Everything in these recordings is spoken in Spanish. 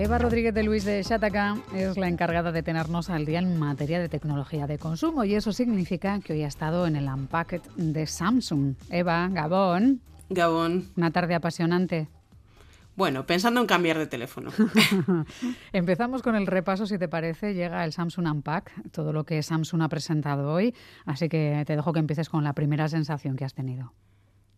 Eva Rodríguez de Luis de Shataka es la encargada de tenernos al día en materia de tecnología de consumo y eso significa que hoy ha estado en el Unpacked de Samsung. Eva, Gabón. Gabón. Una tarde apasionante. Bueno, pensando en cambiar de teléfono. Empezamos con el repaso, si te parece. Llega el Samsung Unpack, todo lo que Samsung ha presentado hoy. Así que te dejo que empieces con la primera sensación que has tenido.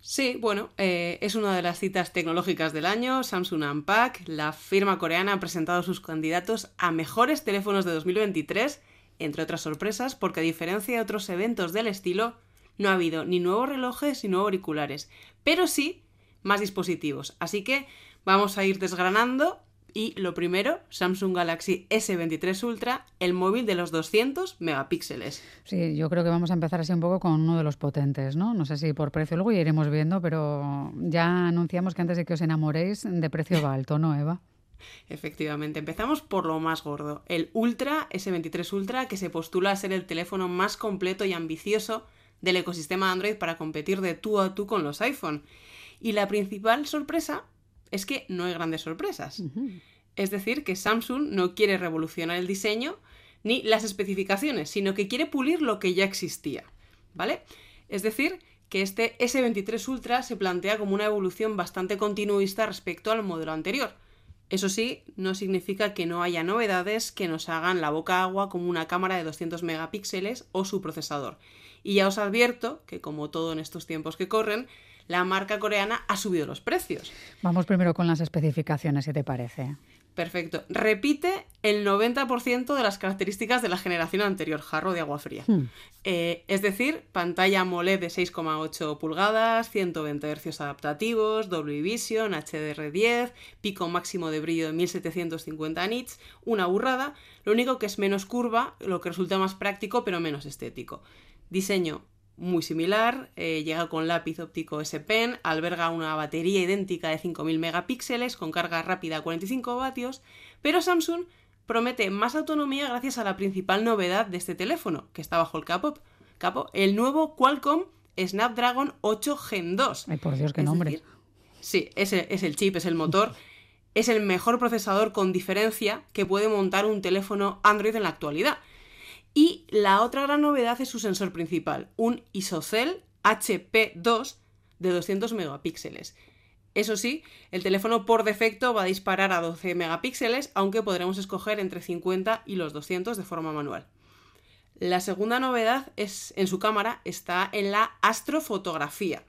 Sí, bueno, eh, es una de las citas tecnológicas del año, Samsung Unpack. La firma coreana ha presentado sus candidatos a mejores teléfonos de 2023, entre otras sorpresas, porque a diferencia de otros eventos del estilo, no ha habido ni nuevos relojes ni nuevos auriculares, pero sí más dispositivos. Así que Vamos a ir desgranando y lo primero, Samsung Galaxy S23 Ultra, el móvil de los 200 megapíxeles. Sí, yo creo que vamos a empezar así un poco con uno de los potentes, ¿no? No sé si por precio, luego ya iremos viendo, pero ya anunciamos que antes de que os enamoréis, de precio va alto, ¿no, Eva? Efectivamente, empezamos por lo más gordo, el Ultra S23 Ultra, que se postula a ser el teléfono más completo y ambicioso del ecosistema Android para competir de tú a tú con los iPhone. Y la principal sorpresa es que no hay grandes sorpresas. Es decir, que Samsung no quiere revolucionar el diseño ni las especificaciones, sino que quiere pulir lo que ya existía. ¿Vale? Es decir, que este S23 Ultra se plantea como una evolución bastante continuista respecto al modelo anterior. Eso sí, no significa que no haya novedades que nos hagan la boca agua como una cámara de 200 megapíxeles o su procesador. Y ya os advierto que, como todo en estos tiempos que corren, la marca coreana ha subido los precios. Vamos primero con las especificaciones, si te parece. Perfecto. Repite el 90% de las características de la generación anterior, jarro de agua fría. Hmm. Eh, es decir, pantalla AMOLED de 6,8 pulgadas, 120 Hz adaptativos, Dolby Vision, HDR10, pico máximo de brillo de 1750 nits, una burrada, lo único que es menos curva, lo que resulta más práctico pero menos estético. Diseño muy similar, eh, llega con lápiz óptico S Pen, alberga una batería idéntica de 5000 megapíxeles con carga rápida a 45 vatios, pero Samsung promete más autonomía gracias a la principal novedad de este teléfono, que está bajo el capo, capo el nuevo Qualcomm Snapdragon 8 Gen 2. Ay, por Dios, qué nombre. sí, ese es el chip, es el motor. es el mejor procesador con diferencia que puede montar un teléfono Android en la actualidad. Y la otra gran novedad es su sensor principal, un ISOCELL HP2 de 200 megapíxeles. Eso sí, el teléfono por defecto va a disparar a 12 megapíxeles, aunque podremos escoger entre 50 y los 200 de forma manual. La segunda novedad es en su cámara está en la astrofotografía,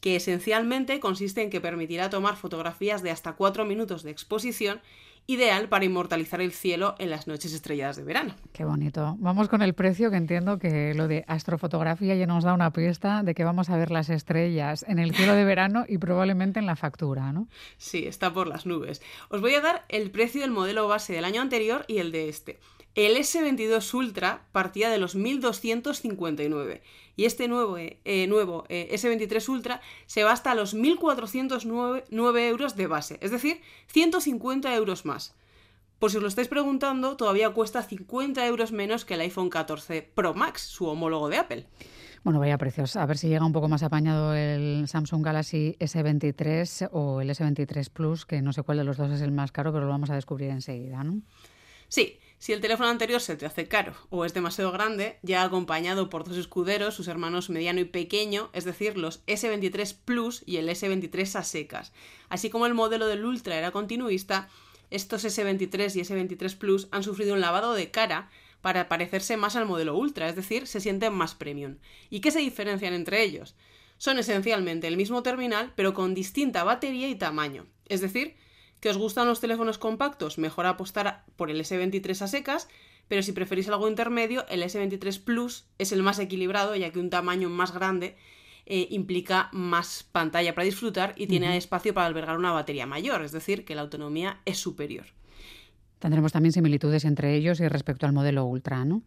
que esencialmente consiste en que permitirá tomar fotografías de hasta 4 minutos de exposición ideal para inmortalizar el cielo en las noches estrelladas de verano. Qué bonito. Vamos con el precio, que entiendo que lo de astrofotografía ya nos da una pista de que vamos a ver las estrellas en el cielo de verano y probablemente en la factura, ¿no? Sí, está por las nubes. Os voy a dar el precio del modelo base del año anterior y el de este. El S22 Ultra partía de los 1259 y este nuevo, eh, eh, nuevo eh, S23 Ultra se va hasta los 1409 euros de base, es decir, 150 euros más. Por si os lo estáis preguntando, todavía cuesta 50 euros menos que el iPhone 14 Pro Max, su homólogo de Apple. Bueno, vaya precios. A ver si llega un poco más apañado el Samsung Galaxy S23 o el S23 Plus, que no sé cuál de los dos es el más caro, pero lo vamos a descubrir enseguida, ¿no? Sí, si el teléfono anterior se te hace caro o es demasiado grande, ya acompañado por dos escuderos, sus hermanos mediano y pequeño, es decir, los S23 Plus y el S23 a secas. Así como el modelo del Ultra era continuista, estos S23 y S23 Plus han sufrido un lavado de cara para parecerse más al modelo Ultra, es decir, se sienten más premium. ¿Y qué se diferencian entre ellos? Son esencialmente el mismo terminal, pero con distinta batería y tamaño. Es decir, ¿Que os gustan los teléfonos compactos? Mejor apostar por el S23 a secas, pero si preferís algo intermedio, el S23 Plus es el más equilibrado, ya que un tamaño más grande eh, implica más pantalla para disfrutar y tiene espacio para albergar una batería mayor, es decir, que la autonomía es superior. Tendremos también similitudes entre ellos y respecto al modelo Ultra, ¿no?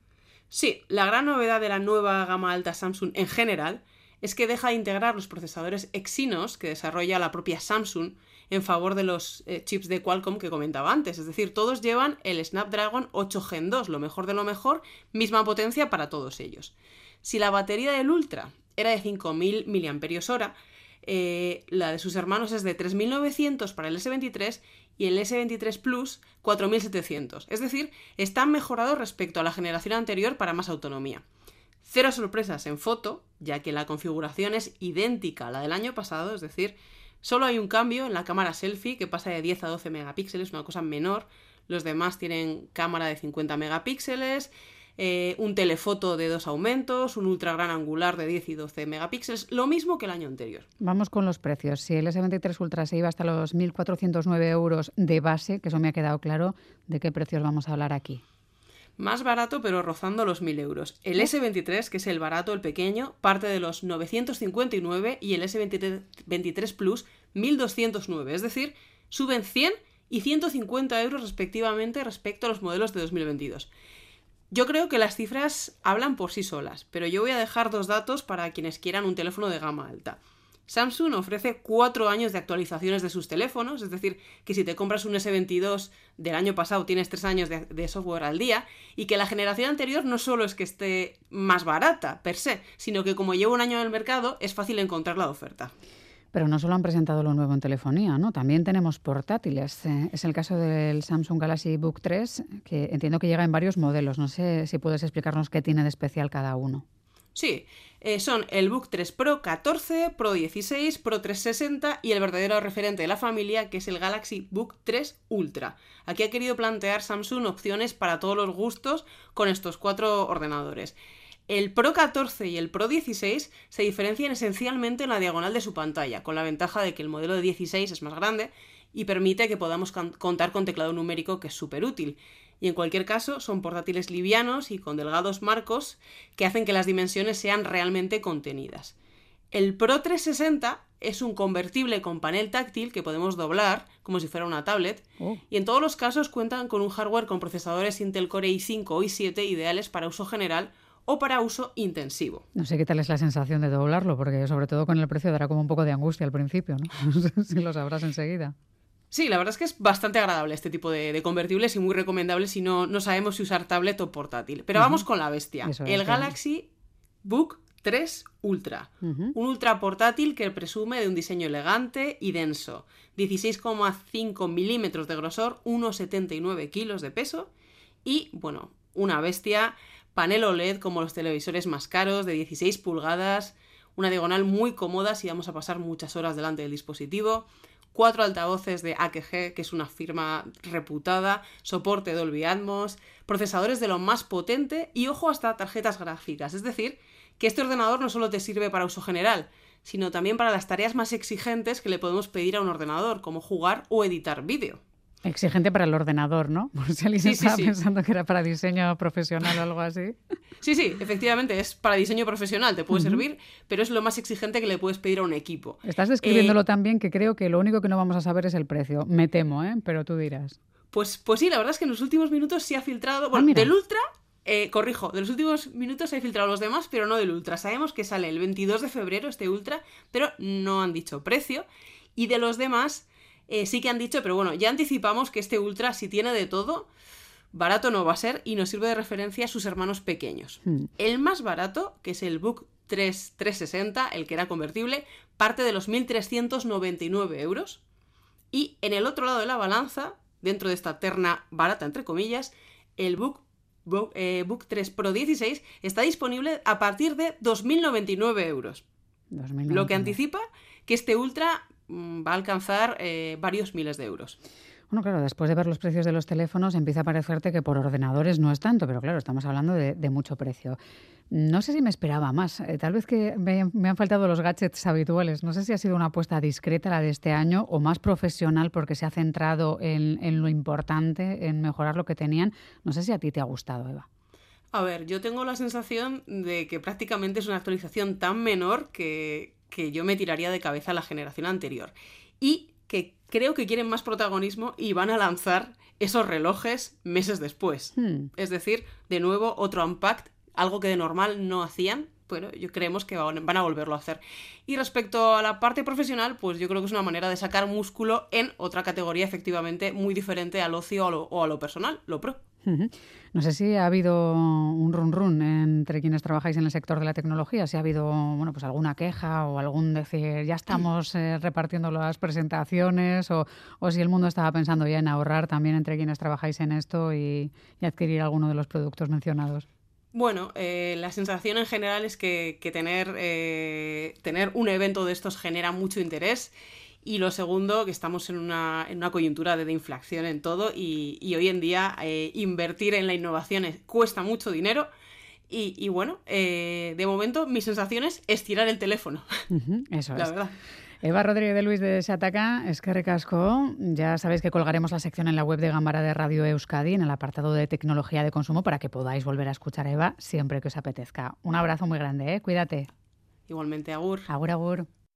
Sí, la gran novedad de la nueva gama alta Samsung en general es que deja de integrar los procesadores Exynos que desarrolla la propia Samsung en favor de los eh, chips de Qualcomm que comentaba antes. Es decir, todos llevan el Snapdragon 8 Gen 2, lo mejor de lo mejor, misma potencia para todos ellos. Si la batería del Ultra era de 5.000 mAh, Eh, la de sus hermanos es de 3.900 para el S23 y el S23 Plus 4.700. Es decir, están mejorados respecto a la generación anterior para más autonomía. Cero sorpresas en foto, ya que la configuración es idéntica a la del año pasado, es decir, solo hay un cambio en la cámara selfie que pasa de 10 a 12 megapíxeles, una cosa menor. Los demás tienen cámara de 50 megapíxeles, eh, un telefoto de dos aumentos, un ultra gran angular de 10 y 12 megapíxeles, lo mismo que el año anterior. Vamos con los precios. Si el S23 Ultra se iba hasta los 1.409 euros de base, que eso me ha quedado claro, ¿de qué precios vamos a hablar aquí? Más barato, pero rozando los 1.000 euros. El S23, que es el barato, el pequeño, parte de los 959 y el S23 Plus 1.209. Es decir, suben 100 y 150 euros respectivamente respecto a los modelos de 2022. Yo creo que las cifras hablan por sí solas, pero yo voy a dejar dos datos para quienes quieran un teléfono de gama alta. Samsung ofrece cuatro años de actualizaciones de sus teléfonos, es decir, que si te compras un S22 del año pasado tienes tres años de, software al día, y que la generación anterior no solo es que esté más barata per se, sino que como lleva un año en el mercado es fácil encontrar la oferta. Pero no solo han presentado lo nuevo en telefonía, ¿no? También tenemos portátiles. Eh, es el caso del Samsung Galaxy Book 3, que entiendo que llega en varios modelos. No sé si puedes explicarnos qué tiene de especial cada uno. Sí, eh, son el Book 3 Pro 14, Pro 16, Pro 360 y el verdadero referente de la familia, que es el Galaxy Book 3 Ultra. Aquí ha querido plantear Samsung opciones para todos los gustos con estos cuatro ordenadores. El Pro 14 y el Pro 16 se diferencian esencialmente en la diagonal de su pantalla, con la ventaja de que el modelo de 16 es más grande y permite que podamos contar con teclado numérico que es súper útil. Y en cualquier caso son portátiles livianos y con delgados marcos que hacen que las dimensiones sean realmente contenidas. El Pro 360 es un convertible con panel táctil que podemos doblar como si fuera una tablet oh. y en todos los casos cuentan con un hardware con procesadores Intel Core i5 o i7 ideales para uso general o para uso intensivo. No sé qué tal es la sensación de doblarlo, porque sobre todo con el precio dará como un poco de angustia al principio, ¿no? si lo sabrás enseguida. Sí, la verdad es que es bastante agradable este tipo de, convertibles y muy recomendable si no, no sabemos si usar tablet o portátil. Pero vamos con la bestia. el Galaxy Book 3 Ultra. Un ultra portátil que presume de un diseño elegante y denso. 16,5 milímetros de grosor, 1,79 kilos de peso y, bueno, una bestia panel OLED como los televisores más caros de 16 pulgadas, una diagonal muy cómoda si vamos a pasar muchas horas delante del dispositivo, cuatro altavoces de AKG, que es una firma reputada, soporte Dolby Atmos, procesadores de lo más potente y ojo hasta tarjetas gráficas. Es decir, que este ordenador no solo te sirve para uso general, sino también para las tareas más exigentes que le podemos pedir a un ordenador, como jugar o editar vídeo. Exigente para el ordenador, ¿no? Por si alguien estaba pensando que era para diseño profesional o algo así. Sí, sí, efectivamente, es para diseño profesional, te puede servir, pero es lo más exigente que le puedes pedir a un equipo. Estás describiéndolo eh, tan bien que creo que lo único que no vamos a saber es el precio. Me temo, ¿eh? Pero tú dirás. Pues, pues sí, la verdad es que en los últimos minutos sí ha filtrado. Bueno, ah, del Ultra eh, corrijo, de los últimos minutos se ha filtrado los demás, pero no del Ultra. Sabemos que sale el 22 de febrero este Ultra, pero no han dicho precio. Y de los demás, eh, sí que han dicho, pero bueno, ya anticipamos que este Ultra, si tiene de todo, barato no va a ser y nos sirve de referencia a sus hermanos pequeños. Hmm. El más barato, que es el Book 3, 360, el que era convertible, parte de los 1.399 euros. Y en el otro lado de la balanza, dentro de esta terna barata, entre comillas, el Book, Book, 3 eh, Pro 16 está disponible a partir de 2.099 euros. Lo que anticipa que este Ultra va a alcanzar eh, varios miles de euros. Bueno, claro, después de ver los precios de los teléfonos empieza a parecerte que por ordenadores no es tanto, pero claro, estamos hablando de, mucho precio. No sé si me esperaba más. Eh, tal vez que me, han faltado los gadgets habituales. No sé si ha sido una apuesta discreta la de este año o más profesional porque se ha centrado en, en lo importante, en mejorar lo que tenían. No sé si a ti te ha gustado, Eva. A ver, yo tengo la sensación de que prácticamente es una actualización tan menor que, que yo me tiraría de cabeza a la generación anterior. Y que creo que quieren más protagonismo y van a lanzar esos relojes meses después. Hmm. Es decir, de nuevo, otro Unpacked, algo que de normal no hacían, bueno, yo creemos que van a volverlo a hacer. Y respecto a la parte profesional, pues yo creo que es una manera de sacar músculo en otra categoría efectivamente muy diferente al ocio o a lo, personal, lo pro. No sé si ha habido un run run entre quienes trabajáis en el sector de la tecnología, si ha habido bueno, pues alguna queja o algún decir ya estamos eh, repartiendo las presentaciones o, si el mundo estaba pensando ya en ahorrar también entre quienes trabajáis en esto y adquirir alguno de los productos mencionados. Bueno, eh, la sensación en general es que, tener, eh, tener un evento de estos genera mucho interés. Y lo segundo, que estamos en una, en una coyuntura de, inflación en todo y, hoy en día eh, invertir en la innovación cuesta mucho dinero. Y, bueno, de momento mi sensación es estirar el teléfono. eso es. La verdad. Eva Rodríguez de Luis de Sataca, es que recasco. Ya sabéis que colgaremos la sección en la web de Gambara de Radio Euskadi, en el apartado de tecnología de consumo, para que podáis volver a escuchar a Eva siempre que os apetezca. Un abrazo muy grande, ¿eh? Cuídate. Igualmente, Agur. Agur, Agur.